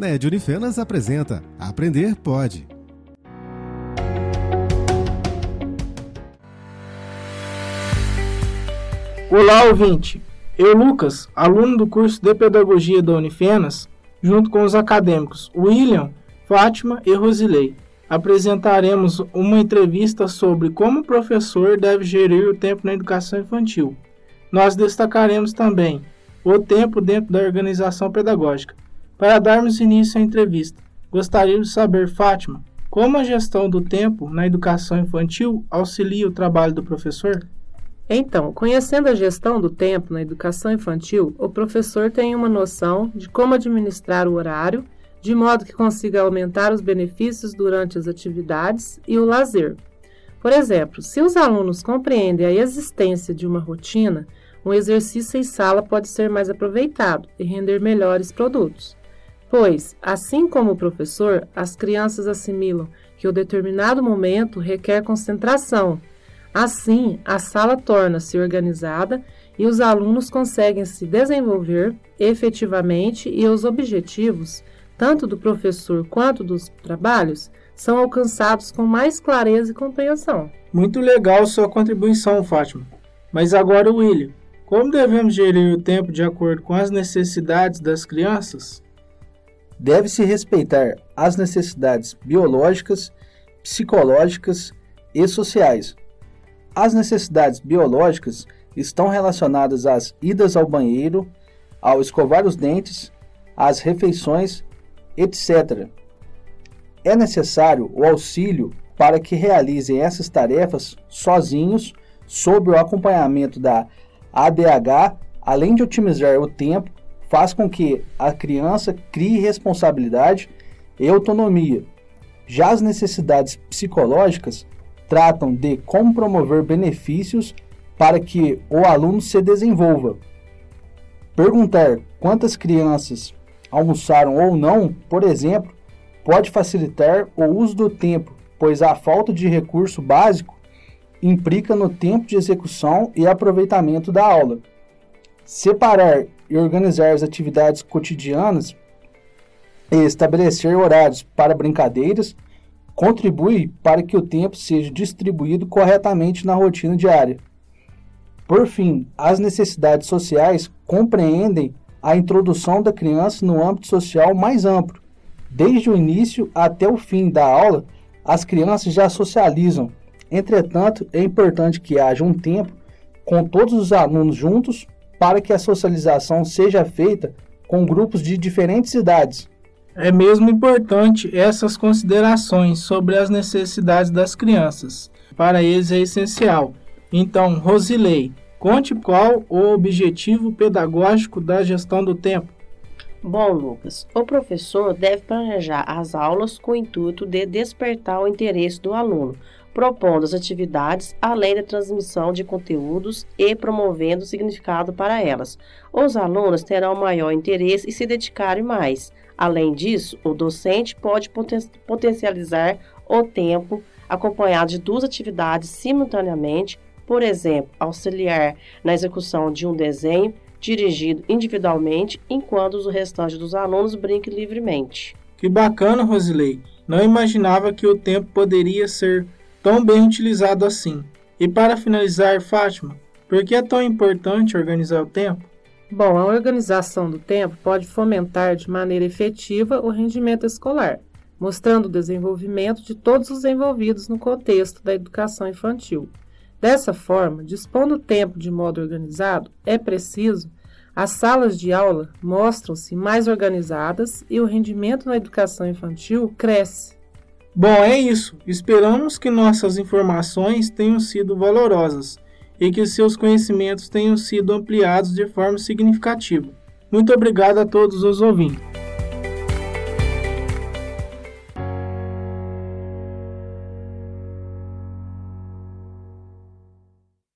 Ned Unifenas apresenta Aprender Pode. Olá, ouvinte! Eu, Lucas, aluno do curso de Pedagogia da Unifenas, junto com os acadêmicos William, Fátima e Rosilei, apresentaremos uma entrevista sobre como o professor deve gerir o tempo na educação infantil. Nós destacaremos também o tempo dentro da organização pedagógica. Para darmos início à entrevista, gostaria de saber, Fátima, como a gestão do tempo na educação infantil auxilia o trabalho do professor? Então, conhecendo a gestão do tempo na educação infantil, o professor tem uma noção de como administrar o horário, de modo que consiga aumentar os benefícios durante as atividades e o lazer. Por exemplo, se os alunos compreendem a existência de uma rotina, um exercício em sala pode ser mais aproveitado e render melhores produtos. Pois, assim como o professor, as crianças assimilam que o determinado momento requer concentração Assim, a sala torna-se organizada e os alunos conseguem se desenvolver efetivamente e os objetivos, tanto do professor quanto dos trabalhos, são alcançados com mais clareza e compreensão. Muito legal sua contribuição, Fátima. Mas agora, William, como devemos gerir o tempo de acordo com as necessidades das crianças? Deve-se respeitar as necessidades biológicas, psicológicas e sociais, as necessidades biológicas estão relacionadas às idas ao banheiro, ao escovar os dentes, às refeições, etc. É necessário o auxílio para que realizem essas tarefas sozinhos, sob o acompanhamento da ADH, além de otimizar o tempo, faz com que a criança crie responsabilidade e autonomia. Já as necessidades psicológicas tratam de como promover benefícios para que o aluno se desenvolva. Perguntar quantas crianças almoçaram ou não, por exemplo, pode facilitar o uso do tempo, pois a falta de recurso básico implica no tempo de execução e aproveitamento da aula. Separar e organizar as atividades cotidianas e estabelecer horários para brincadeiras contribui para que o tempo seja distribuído corretamente na rotina diária. Por fim, as necessidades sociais compreendem a introdução da criança no âmbito social mais amplo. Desde o início até o fim da aula, as crianças já socializam. Entretanto, é importante que haja um tempo com todos os alunos juntos para que a socialização seja feita com grupos de diferentes idades, é mesmo importante essas considerações sobre as necessidades das crianças. Para eles é essencial. Então, Rosilei, conte qual o objetivo pedagógico da gestão do tempo. Bom, Lucas, o professor deve planejar as aulas com o intuito de despertar o interesse do aluno, propondo as atividades além da transmissão de conteúdos e promovendo significado para elas. Os alunos terão maior interesse e se dedicarem mais. Além disso, o docente pode poten potencializar o tempo acompanhado de duas atividades simultaneamente, por exemplo, auxiliar na execução de um desenho dirigido individualmente, enquanto o restante dos alunos brinque livremente. Que bacana, Rosilei! Não imaginava que o tempo poderia ser tão bem utilizado assim. E para finalizar, Fátima, por que é tão importante organizar o tempo? Bom, a organização do tempo pode fomentar de maneira efetiva o rendimento escolar, mostrando o desenvolvimento de todos os envolvidos no contexto da educação infantil. Dessa forma, dispondo o tempo de modo organizado, é preciso as salas de aula mostram-se mais organizadas e o rendimento na educação infantil cresce. Bom, é isso. Esperamos que nossas informações tenham sido valorosas e que seus conhecimentos tenham sido ampliados de forma significativa. Muito obrigado a todos os ouvintes.